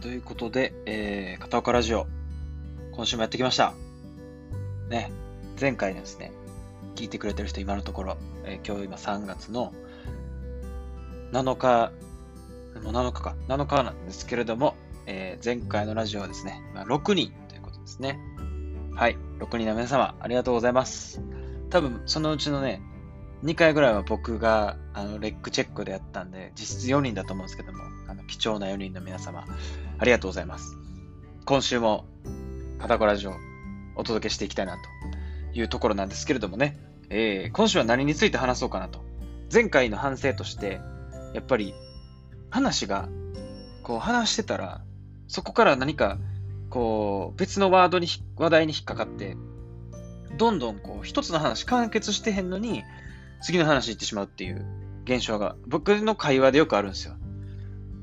ということで、えー、片岡ラジオ、今週もやってきました。ね、前回ですね、聞いてくれてる人今のところ、えー、今日今3月の7日、もう7日か、7日なんですけれども、えー、前回のラジオはですね、まあ、6人ということですね。はい、6人の皆様、ありがとうございます。多分、そのうちのね、2回ぐらいは僕があのレックチェックでやったんで、実質4人だと思うんですけども、あの貴重な4人の皆様、ありがとうございます。今週も、片子ラジオ、お届けしていきたいなというところなんですけれどもね、えー、今週は何について話そうかなと。前回の反省として、やっぱり、話が、こう話してたら、そこから何か、こう、別のワードに、話題に引っかかって、どんどんこう、一つの話完結してへんのに、次の話行ってしまうっていう現象が、僕の会話でよくあるんですよ。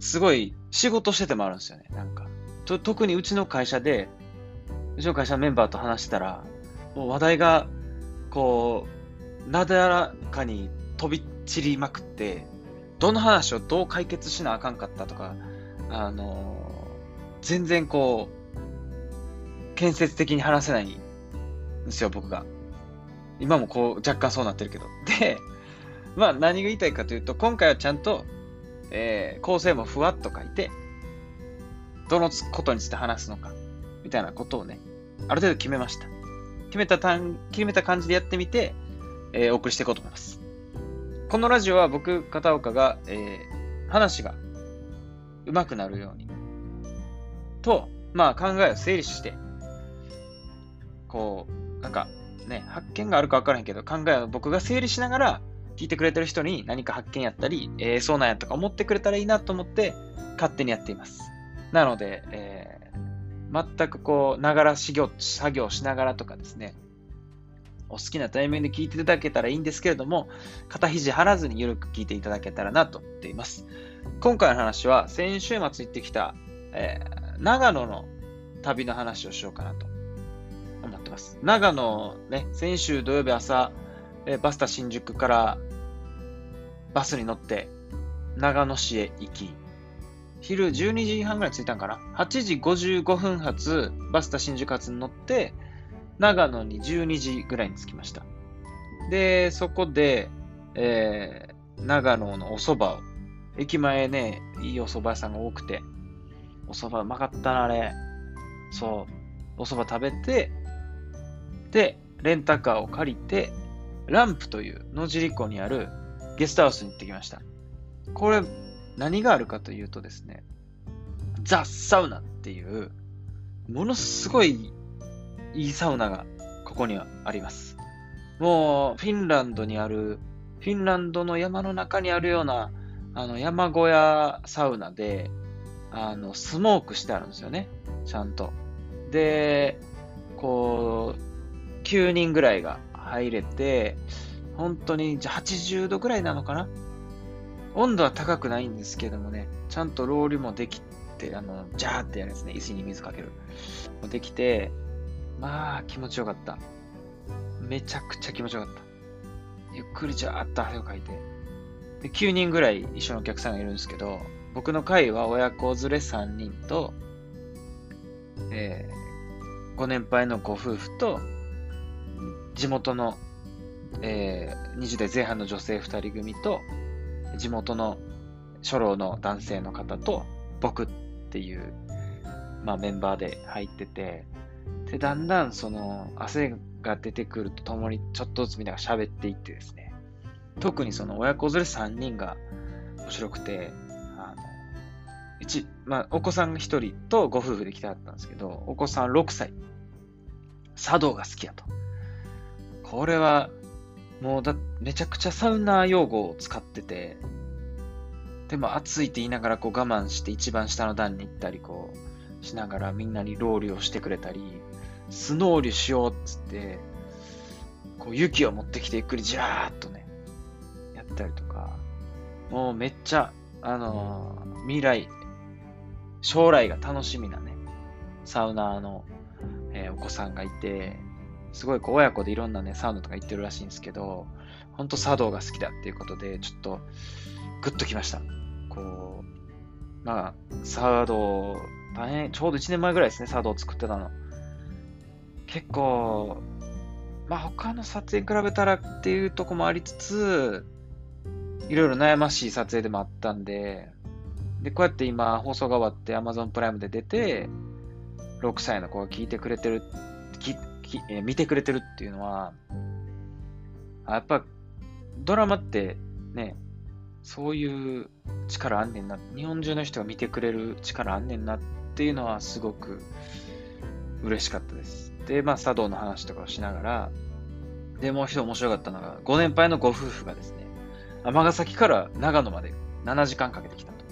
すごい、仕事しててもあるんですよね、なんか。と特にうちの会社で、うちの会社のメンバーと話したら、もう話題が、こう、なだらかに飛び散りまくって、どの話をどう解決しなあかんかったとか、あのー、全然こう、建設的に話せないんですよ、僕が。今もこう、若干そうなってるけど。で、まあ何が言いたいかというと、今回はちゃんと、えー、構成もふわっと書いて、どのことについて話すのか、みたいなことをね、ある程度決めました。決めた単、決めた感じでやってみて、えー、お送りしていこうと思います。このラジオは僕、片岡が、えー、話が上手くなるように、と、まあ考えを整理して、こう、なんか、ね、発見があるか分からへんけど、考えを僕が整理しながら、聞いてくれてる人に何か発見やったり、えー、そうなんやとか思ってくれたらいいなと思って、勝手にやっています。なので、えー、全くこう、ながら作業、作業しながらとかですね、お好きなタイミングで聞いていただけたらいいんですけれども、肩肘張らずにゆるく聞いていただけたらなと思っています。今回の話は、先週末行ってきた、えー、長野の旅の話をしようかなと思ってます。長野ね、先週土曜日朝、えバスタ新宿からバスに乗って長野市へ行き、昼12時半ぐらい着いたんかな ?8 時55分発、バスタ新宿発に乗って、長野に12時ぐらいに着きました。で、そこで、えー、長野のお蕎麦を、駅前ね、いいお蕎麦屋さんが多くて、お蕎麦うまかったな、あれ。そう、お蕎麦食べて、で、レンタカーを借りて、ランプという野尻湖にあるゲストハウスに行ってきました。これ、何があるかというとですね、ザ・サウナっていう、ものすごいいいサウナがここにはあります。もう、フィンランドにある、フィンランドの山の中にあるような、あの、山小屋サウナで、あの、スモークしてあるんですよね。ちゃんと。で、こう、9人ぐらいが入れて、本当に80度ぐらいなのかな？温度は高くないんですけどもね、ちゃんとロールもできて、あの、ジャーってやるんですね。石に水かける。もできて、まあ、気持ちよかった。めちゃくちゃ気持ちよかった。ゆっくりじゃーっと汗をかいて。で9人ぐらい一緒のお客さんがいるんですけど、僕の会は親子連れ3人と、えー、ご年配のご夫婦と、地元の、えー、20代前半の女性2人組と、地元の初老の男性の方と、僕っていう、まあ、メンバーで入ってて、で、だんだんその汗が出てくるとともにちょっとずつみんなが喋っていってですね、特にその親子連れ3人が面白くて、あの、一、まあ、お子さんが1人とご夫婦で来てあったんですけど、お子さん6歳、茶道が好きやと。これは、もうだ、めちゃくちゃサウナ用語を使ってて、でも暑いって言いながらこう我慢して一番下の段に行ったり、こう、しながらみんなにロールをしてくれたり、スノーリュしようっつって、こう雪を持ってきてゆっくりジャーっとね、やったりとか、もうめっちゃ、あのー、未来、将来が楽しみなね、サウナーの、えー、お子さんがいて、すごいこう親子でいろんなね、サウナとか行ってるらしいんですけど、ほんと茶道が好きだっていうことで、ちょっと、グッときました。こう、まあ、サード、大変、ちょうど1年前ぐらいですね、サードを作ってたの。結構、まあ他の撮影に比べたらっていうとこもありつつ、いろいろ悩ましい撮影でもあったんで、で、こうやって今放送が終わって Amazon プライムで出て、6歳の子が聞いてくれてる、ききえ見てくれてるっていうのは、やっぱドラマってね、そういう力あんねんな。日本中の人が見てくれる力あんねんなっていうのはすごく嬉しかったです。で、まあ、茶道の話とかをしながら、で、もう一度面白かったのが、ご年配のご夫婦がですね、尼崎から長野まで7時間かけてきたと。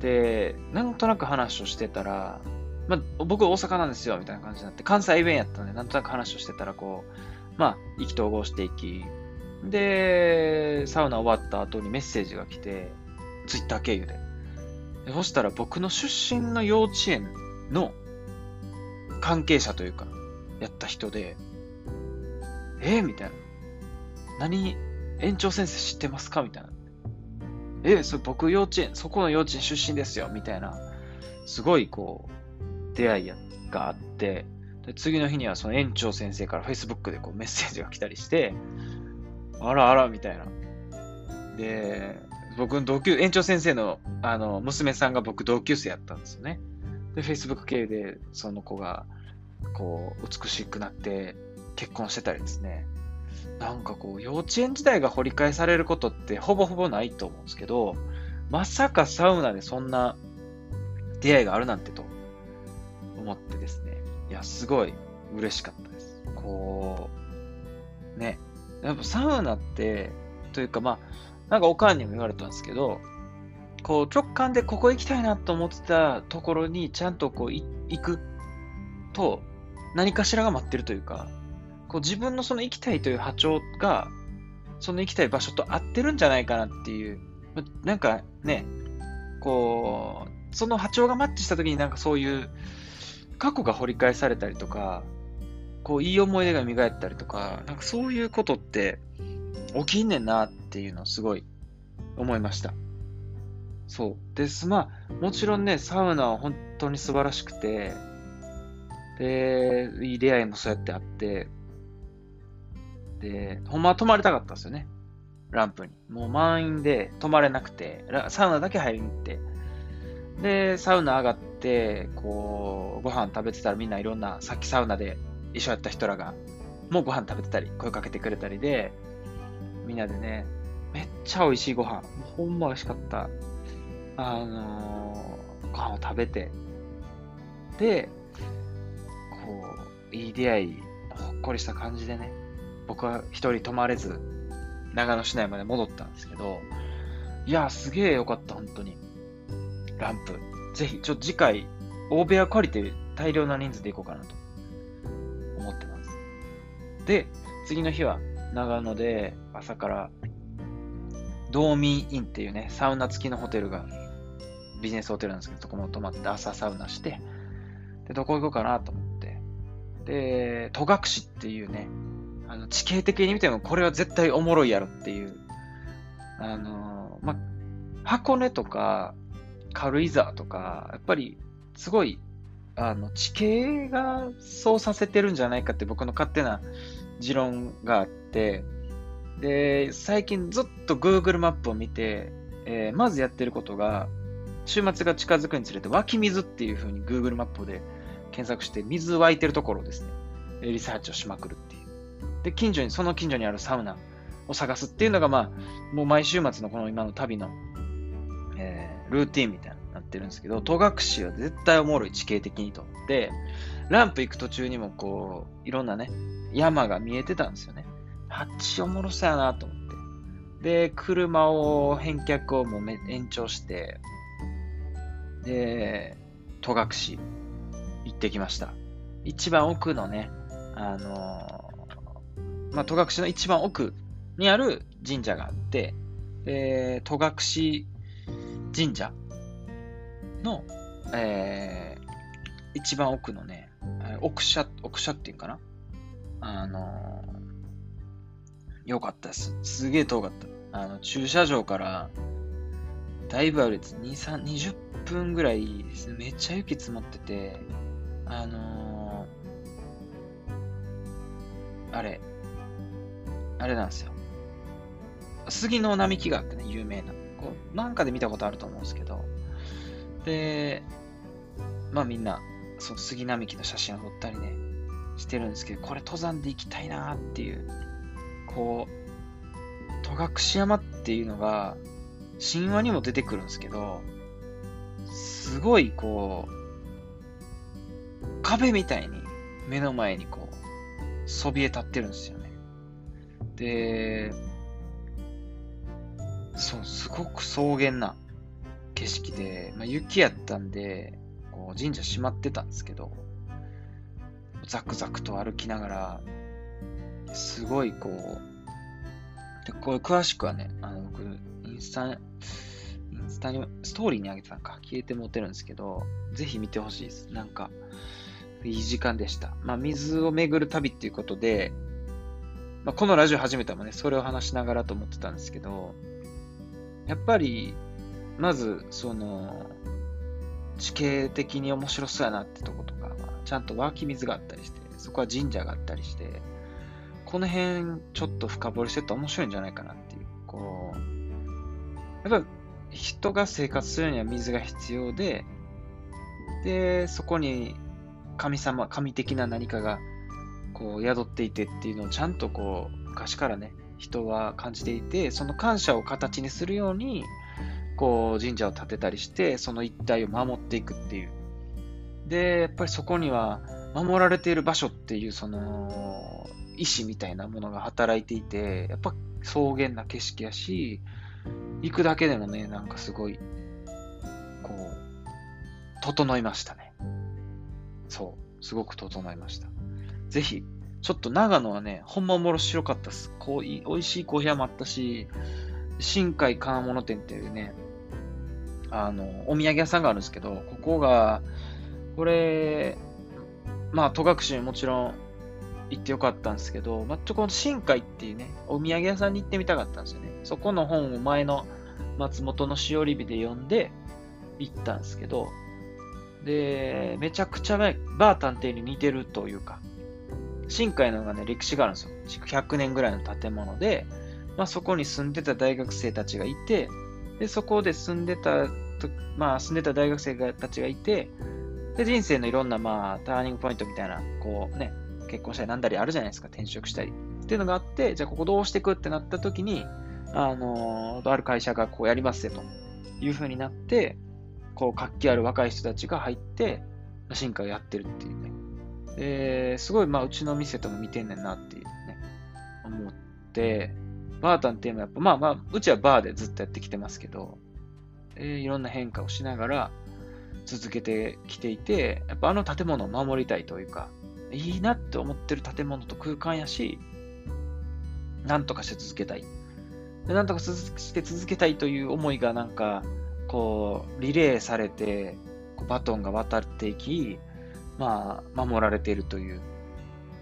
で、なんとなく話をしてたら、まあ、僕大阪なんですよ、みたいな感じになって、関西弁やったんで、なんとなく話をしてたら、こう、まあ、意気投合していき、で、サウナ終わった後にメッセージが来て、ツイッター経由で。でそしたら僕の出身の幼稚園の関係者というか、やった人で、えー、みたいな。何園長先生知ってますか？みたいな。え、それ僕幼稚園、そこの幼稚園出身ですよみたいな、すごいこう、出会いがあって、で次の日にはその園長先生から Facebook でこうメッセージが来たりして、あらあら、みたいな。で、僕の同級、園長先生の、あの、娘さんが僕同級生やったんですよね。で、Facebook 系で、その子が、こう、美しくなって結婚してたりですね。なんかこう、幼稚園時代が掘り返されることってほぼほぼないと思うんですけど、まさかサウナでそんな出会いがあるなんてと思ってですね。いや、すごい嬉しかったです。こう、ね、やっぱサウナって、というかまあ、なんかおかんにも言われたんですけど、こう直感でここ行きたいなと思ってたところにちゃんとこう行くと何かしらが待ってるというか、こう自分のその行きたいという波長が、その行きたい場所と合ってるんじゃないかなっていう、なんかね、こう、その波長がマッチした時になんかそういう過去が掘り返されたりとか、こう、いい思い出が磨いたりとか、なんかそういうことって起きんねんなっていうのをすごい思いました。そう。です。まあ、もちろんね、サウナは本当に素晴らしくて、で、いい出会いもそうやってあって、で、ほんまは泊まりたかったんですよね。ランプに。もう満員で泊まれなくて、サウナだけ入りに行って、で、サウナ上がって、こう、ご飯食べてたらみんないろんな、さっきサウナで一緒やった人らが、もうご飯食べてたり、声かけてくれたりで、みんなでね、めっちゃ美味しいご飯、ほんま美味しかった。あのー、ご飯を食べて、で、こう、いい出会い、ほっこりした感じでね、僕は一人泊まれず、長野市内まで戻ったんですけど、いや、すげえよかった、本当に。ランプ。ぜひ、ちょっと次回、大部屋借りて大量な人数で行こうかなと思ってます。で、次の日は長野で朝からドーミーインっていうね、サウナ付きのホテルがビジネスホテルなんですけど、そこも泊まって朝サウナして、で、どこ行こうかなと思って、で、戸隠っていうね、あの地形的に見てもこれは絶対おもろいやろっていう、あのま、箱根とか軽井沢とか、やっぱりすごいあの、地形がそうさせてるんじゃないかって僕の勝手な持論があって、で、最近ずっと Google マップを見て、えー、まずやってることが、週末が近づくにつれて湧き水っていう風に Google マップで検索して水湧いてるところをですね、リサーチをしまくるっていう。で、近所に、その近所にあるサウナを探すっていうのが、まあ、もう毎週末のこの今の旅の、ルーティンみたいななってるんですけど、戸隠は絶対おもろい地形的にと思って、ランプ行く途中にもこう、いろんなね、山が見えてたんですよね。あっちおもろそうやなと思って。で、車を、返却をもう延長して、で、戸隠行ってきました。一番奥のね、あのー、まあ、戸隠の一番奥にある神社があって、で、戸隠神社の、えー、一番奥のね、奥社、奥社っていうかな？あのー、よかったです。すげえ遠かった。あの、駐車場からだいぶあるやつ、2、3、20分ぐらいですね。めっちゃ雪積もってて、あのー、あれ、あれなんですよ。杉の並木があってね、有名な。なんかで見たことあると思うんですけど、で、まあみんな、その杉並木の写真を撮ったりね、してるんですけど、これ登山で行きたいなっていう、こう、戸隠山っていうのが、神話にも出てくるんですけど、すごいこう、壁みたいに目の前にこう、そびえ立ってるんですよね。で、そう、すごく草原な景色で、まあ、雪やったんで、こう神社閉まってたんですけど、ザクザクと歩きながら、すごいこう、で、これ詳しくはね、あの、僕、インスタ、インスタに、ストーリーにあげてたんか、消えて持ってるんですけど、ぜひ見てほしいです。なんか、いい時間でした。まあ、水を巡る旅っていうことで、まあ、このラジオ始めたもね、それを話しながらと思ってたんですけど、やっぱり、まず、その、地形的に面白そうやなってとことか、ちゃんと湧き水があったりして、そこは神社があったりして、この辺ちょっと深掘りしてたら面白いんじゃないかなっていう。こう、やっぱ人が生活するには水が必要で、で、そこに神様、神的な何かがこう宿っていてっていうのをちゃんとこう昔からね、人は感じていて、その感謝を形にするように、こう神社を建てたりして、その一帯を守っていくっていう。で、やっぱりそこには守られている場所っていうその意志みたいなものが働いていて、やっぱ草原な景色やし、行くだけでもね、なんかすごい、こう、整いましたね。そう、すごく整いました。ぜひ、ちょっと長野はね、ほんまおもろ白かったっす。こう美味しいコーヒー屋もあったし、新海金物店っていうね、あの、お土産屋さんがあるんですけど、ここが、これ、まあ、戸隠もちろん行ってよかったんですけど、まあ、ちょこの新海っていうね、お土産屋さんに行ってみたかったんですよね。そこの本を前の松本のしおり日で読んで行ったんですけど、で、めちゃくちゃバー探偵に似てるというか、新海のがね、歴史があるんですよ。築100年ぐらいの建物で、まあ、そこに住んでた大学生たちがいて、で、そこで住んでた、まあ、住んでた大学生たちがいて、で、人生のいろんな、まあ、ターニングポイントみたいな、こうね、結婚したりなんだりあるじゃないですか、転職したり。っていうのがあって、じゃあここどうしていくってなった時に、あのー、ある会社がこうやりますよという風になって、こう活気ある若い人たちが入って、進化をやってるっていうね。で、すごい、まあ、うちの店とも見てんねんなっていうね、思って、バータンっていうのはやっぱ、まあまあ、うちはバーでずっとやってきてますけど、えー、いろんな変化をしながら続けてきていて、やっぱあの建物を守りたいというか、いいなって思ってる建物と空間やし、なんとかして続けたい。なんとかして続けたいという思いがなんか、こう、リレーされて、こうバトンが渡っていき、まあ、守られているという、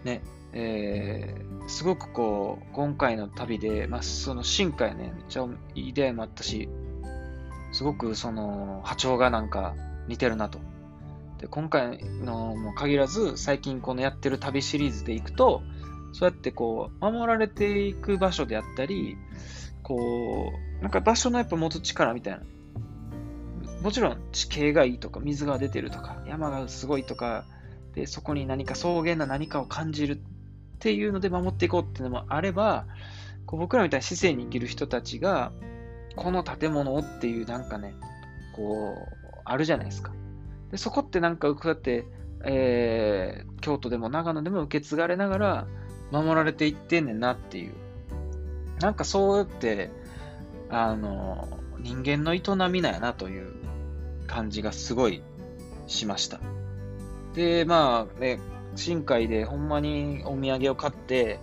ね、えー、すごくこう、今回の旅で、まあ、その進化やね、めっちゃいい出会いもあったし、すごくその波長がなんか似てるなと。で今回のも限らず、最近このやってる旅シリーズでいくと、そうやってこう、守られていく場所であったり、こう、なんか場所のやっぱ持つ力みたいな。もちろん地形がいいとか、水が出てるとか、山がすごいとか、で、そこに何か草原な何かを感じるっていうので守っていこうっていうのもあれば、こう僕らみたいに市政に生きる人たちが、この建物をっていうなんかね、こう、あるじゃないですか。でそこってなんか、こうやって、えー、京都でも長野でも受け継がれながら守られていってんねんなっていう。なんかそうやって、あの、人間の営みなんやなという感じがすごいしました。で、まあね、深海でほんまにお土産を買って、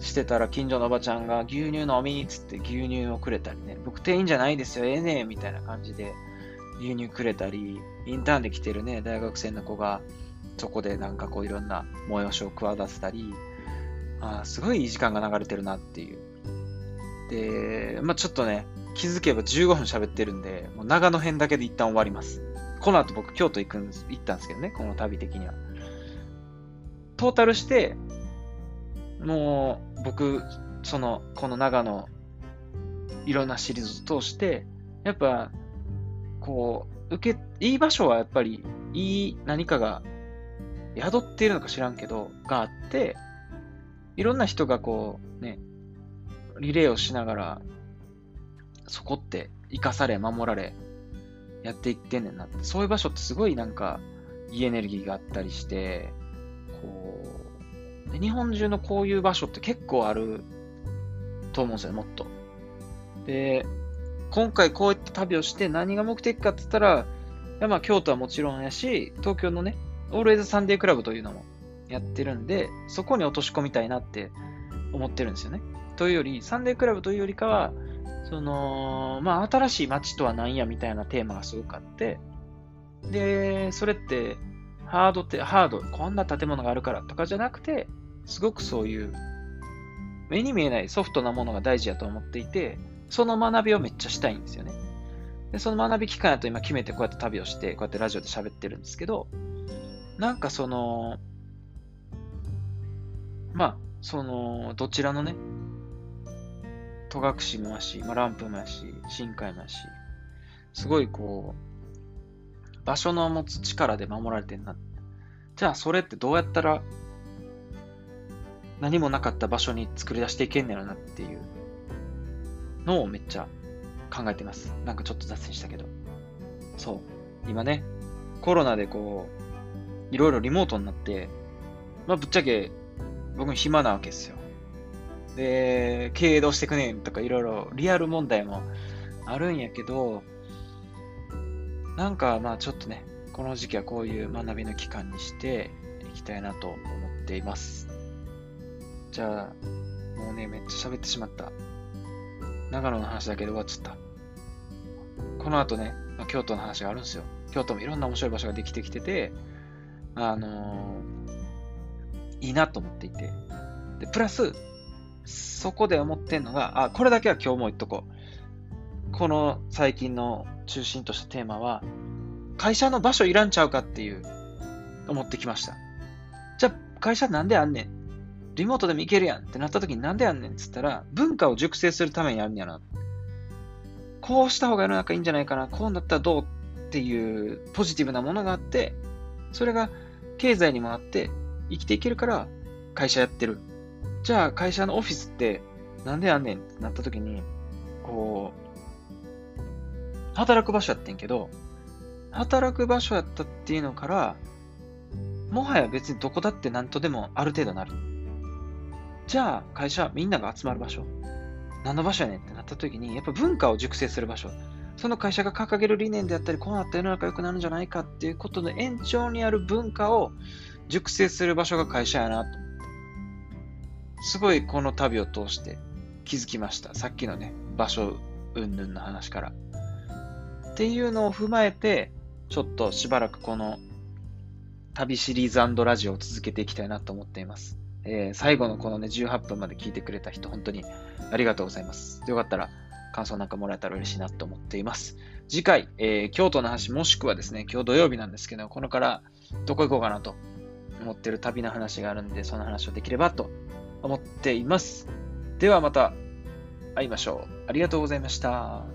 してたら近所のおばちゃんが牛乳飲みっつって牛乳をくれたりね、僕店員じゃないですよ、ええねみたいな感じで牛乳くれたり、インターンで来てるね、大学生の子がそこでなんかこういろんな催しを企てたり、あすごいいい時間が流れてるなっていう。で、まあちょっとね、気づけば15分喋ってるんで、もう長野編だけで一旦終わります。この後僕京都行くんです、行ったんですけどね、この旅的には。トータルして、もう僕、その、この長野、いろんなシリーズを通して、やっぱ、こう、受け、いい場所はやっぱり、いい何かが宿っているのか知らんけど、があって、いろんな人がこう、ね、リレーをしながら、そこって生かされ、守られ、やっていってんねんなって。そういう場所ってすごいなんか、いいエネルギーがあったりして、こう、で日本中のこういう場所って結構あると思うんですよね、もっと。で、今回こういった旅をして何が目的かって言ったら、まあ京都はもちろんやし、東京のね、オールエイズサンデークラブというのもやってるんで、そこに落とし込みたいなって思ってるんですよね。というより、サンデークラブというよりかは、その、まあ、新しい街とは何やみたいなテーマがすごくあって、で、それって、ハードって、ハード、こんな建物があるからとかじゃなくて、すごくそういう、目に見えないソフトなものが大事やと思っていて、その学びをめっちゃしたいんですよね。で、その学び期間やと今決めてこうやって旅をして、こうやってラジオで喋ってるんですけど、なんかその、まあ、その、どちらのね、戸隠もやし、まあ、ランプもやし、深海もやし、すごいこう、場所の持つ力で守られてんな。じゃあそれってどうやったら何もなかった場所に作り出していけんねやろなっていうのをめっちゃ考えてます。なんかちょっと脱線したけど。そう。今ね、コロナでこう、いろいろリモートになって、まあ、ぶっちゃけ、僕暇なわけですよ。で、経営どうしてくねんとかいろいろリアル問題もあるんやけど、なんかまあちょっとね、この時期はこういう学びの期間にしていきたいなと思っています。じゃあ、もうね、めっちゃ喋ってしまった。長野の話だけで終わっちゃった。この後ね、まあ、京都の話があるんですよ。京都もいろんな面白い場所ができてきてて、あのー、いいなと思っていて。で、プラス、そこで思ってんのが、あ、これだけは今日も言っとこう。この最近の中心としたテーマは、会社の場所いらんちゃうかっていう、思ってきました。じゃあ、会社なんであんねんリモートでも行けるやんってなった時になんであんねんっつったら、文化を熟成するためにあるんやな。こうした方が世の中いいんじゃないかな、こうなったらどうっていうポジティブなものがあって、それが経済にもなって生きていけるから会社やってる。じゃあ会社のオフィスってなんでやんねんってなった時に、こう、働く場所やってんけど、働く場所やったっていうのから、もはや別にどこだって何とでもある程度なる。じゃあ会社みんなが集まる場所。何の場所やねんってなった時に、やっぱ文化を熟成する場所。その会社が掲げる理念であったり、こうなった世の中良くなるんじゃないかっていうことの延長にある文化を熟成する場所が会社やなと。すごいこの旅を通して気づきました。さっきのね、場所云々の話から。っていうのを踏まえて、ちょっとしばらくこの旅シリーズラジオを続けていきたいなと思っています。えー、最後のこのね、18分まで聞いてくれた人、本当にありがとうございます。よかったら、感想なんかもらえたら嬉しいなと思っています。次回、えー、京都の話もしくはですね、今日土曜日なんですけど、これからどこ行こうかなと思ってる旅の話があるんで、その話をできればと思っています。ではまた会いましょう。ありがとうございました。